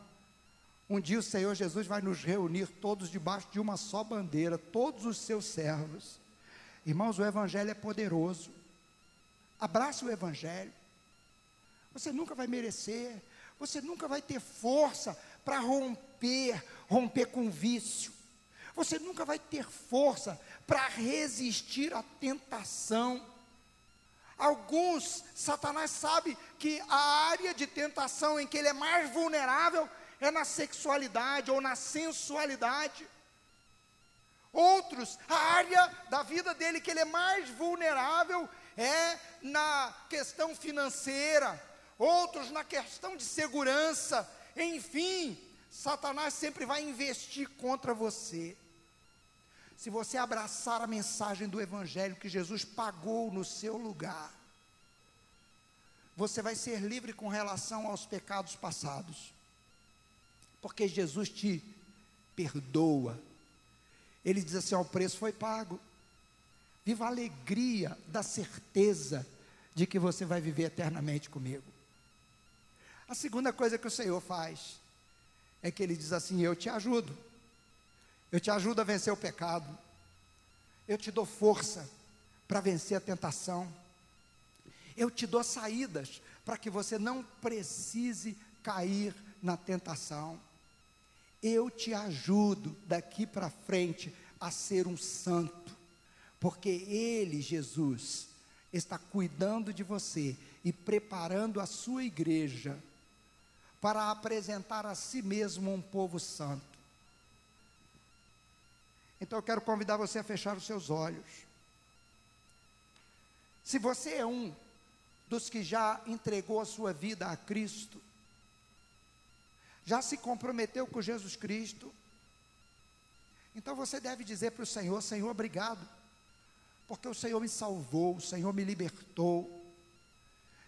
um dia o Senhor Jesus vai nos reunir todos debaixo de uma só bandeira, todos os seus servos. Irmãos, o Evangelho é poderoso. Abrace o Evangelho. Você nunca vai merecer, você nunca vai ter força para romper, romper com vício. Você nunca vai ter força para resistir à tentação. Alguns, Satanás sabe que a área de tentação em que ele é mais vulnerável é na sexualidade ou na sensualidade. Outros, a área da vida dele que ele é mais vulnerável é na questão financeira. Outros na questão de segurança. Enfim, Satanás sempre vai investir contra você. Se você abraçar a mensagem do Evangelho que Jesus pagou no seu lugar, você vai ser livre com relação aos pecados passados, porque Jesus te perdoa. Ele diz assim: o preço foi pago. Viva a alegria da certeza de que você vai viver eternamente comigo. A segunda coisa que o Senhor faz é que Ele diz assim: Eu te ajudo. Eu te ajudo a vencer o pecado. Eu te dou força para vencer a tentação. Eu te dou saídas para que você não precise cair na tentação. Eu te ajudo daqui para frente a ser um santo, porque Ele, Jesus, está cuidando de você e preparando a sua igreja para apresentar a si mesmo um povo santo. Então eu quero convidar você a fechar os seus olhos. Se você é um dos que já entregou a sua vida a Cristo, já se comprometeu com Jesus Cristo, então você deve dizer para o Senhor: Senhor, obrigado, porque o Senhor me salvou, o Senhor me libertou.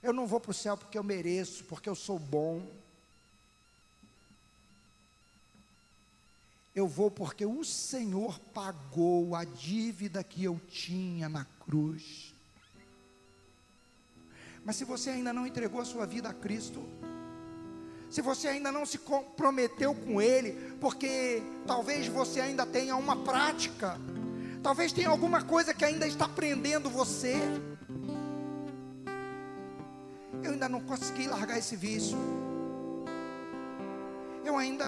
Eu não vou para o céu porque eu mereço, porque eu sou bom. Eu vou porque o Senhor pagou a dívida que eu tinha na cruz. Mas se você ainda não entregou a sua vida a Cristo, se você ainda não se comprometeu com Ele, porque talvez você ainda tenha uma prática, talvez tenha alguma coisa que ainda está prendendo você. Eu ainda não consegui largar esse vício. Eu ainda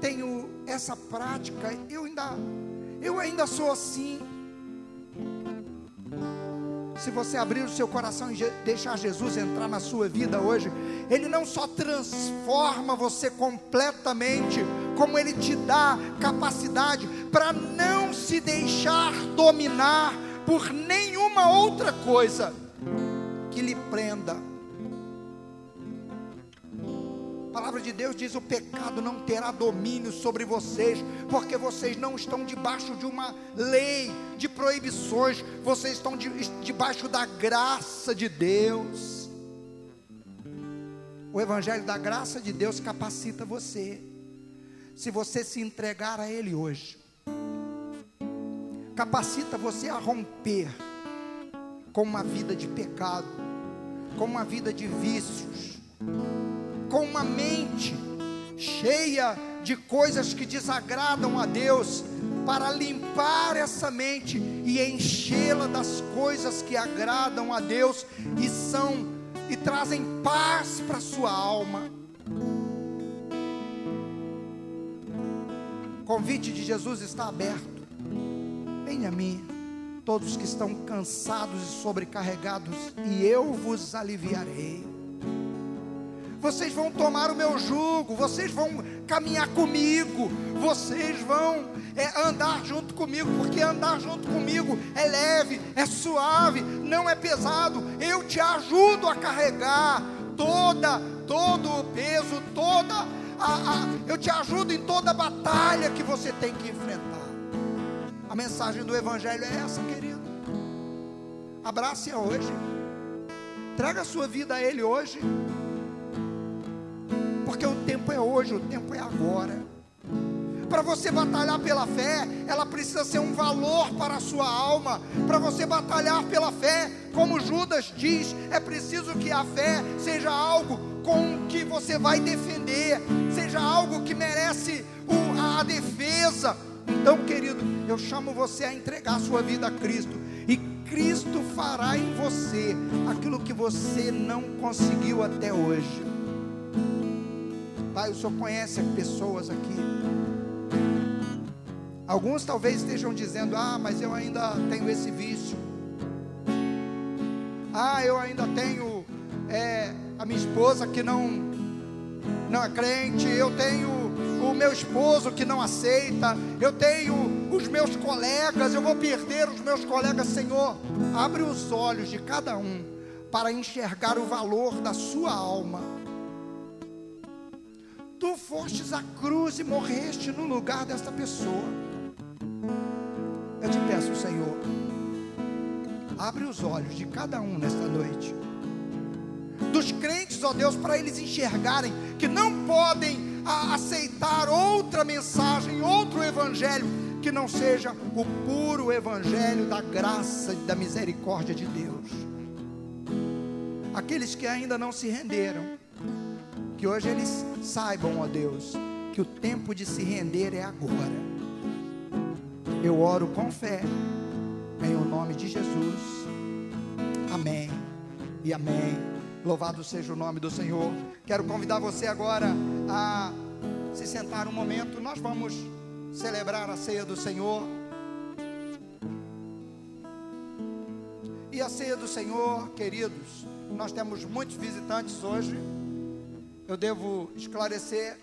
tenho essa prática, eu ainda, eu ainda sou assim. Se você abrir o seu coração e deixar Jesus entrar na sua vida hoje, Ele não só transforma você completamente, como Ele te dá capacidade para não se deixar dominar por nenhuma outra coisa que lhe prenda. A palavra de Deus diz: o pecado não terá domínio sobre vocês, porque vocês não estão debaixo de uma lei de proibições, vocês estão de, debaixo da graça de Deus. O Evangelho da graça de Deus capacita você, se você se entregar a Ele hoje, capacita você a romper com uma vida de pecado, com uma vida de vícios, com uma mente cheia de coisas que desagradam a Deus, para limpar essa mente e enchê-la das coisas que agradam a Deus e são e trazem paz para sua alma. O convite de Jesus está aberto. Venha a mim, todos que estão cansados e sobrecarregados, e eu vos aliviarei. Vocês vão tomar o meu jugo, vocês vão caminhar comigo, vocês vão é, andar junto comigo, porque andar junto comigo é leve, é suave, não é pesado. Eu te ajudo a carregar toda, todo o peso, toda a, a, eu te ajudo em toda a batalha que você tem que enfrentar. A mensagem do Evangelho é essa, querido. Abrace-a hoje. Traga a sua vida a Ele hoje. Porque o tempo é hoje, o tempo é agora. Para você batalhar pela fé, ela precisa ser um valor para a sua alma. Para você batalhar pela fé, como Judas diz, é preciso que a fé seja algo com que você vai defender, seja algo que merece a defesa, então, querido, eu chamo você a entregar sua vida a Cristo. E Cristo fará em você aquilo que você não conseguiu até hoje. Pai, o Senhor conhece pessoas aqui. Alguns talvez estejam dizendo: Ah, mas eu ainda tenho esse vício. Ah, eu ainda tenho é, a minha esposa que não, não é crente. Eu tenho o meu esposo que não aceita, eu tenho os meus colegas, eu vou perder os meus colegas, Senhor. Abre os olhos de cada um para enxergar o valor da sua alma. Tu fostes à cruz e morreste no lugar desta pessoa. Eu te peço, Senhor, abre os olhos de cada um nesta noite. Dos crentes, ó Deus, para eles enxergarem que não podem aceitar outra mensagem, outro evangelho, que não seja o puro evangelho da graça e da misericórdia de Deus. Aqueles que ainda não se renderam, que hoje eles saibam, ó Deus, que o tempo de se render é agora. Eu oro com fé, em o nome de Jesus. Amém e amém. Louvado seja o nome do Senhor. Quero convidar você agora a se sentar um momento. Nós vamos celebrar a ceia do Senhor. E a ceia do Senhor, queridos, nós temos muitos visitantes hoje. Eu devo esclarecer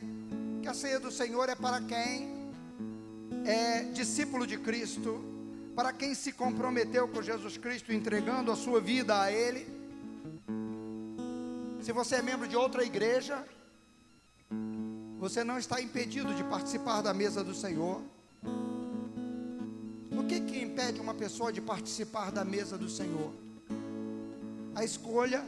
que a ceia do Senhor é para quem é discípulo de Cristo, para quem se comprometeu com Jesus Cristo, entregando a sua vida a Ele se você é membro de outra igreja, você não está impedido de participar da mesa do Senhor. O que que impede uma pessoa de participar da mesa do Senhor? A escolha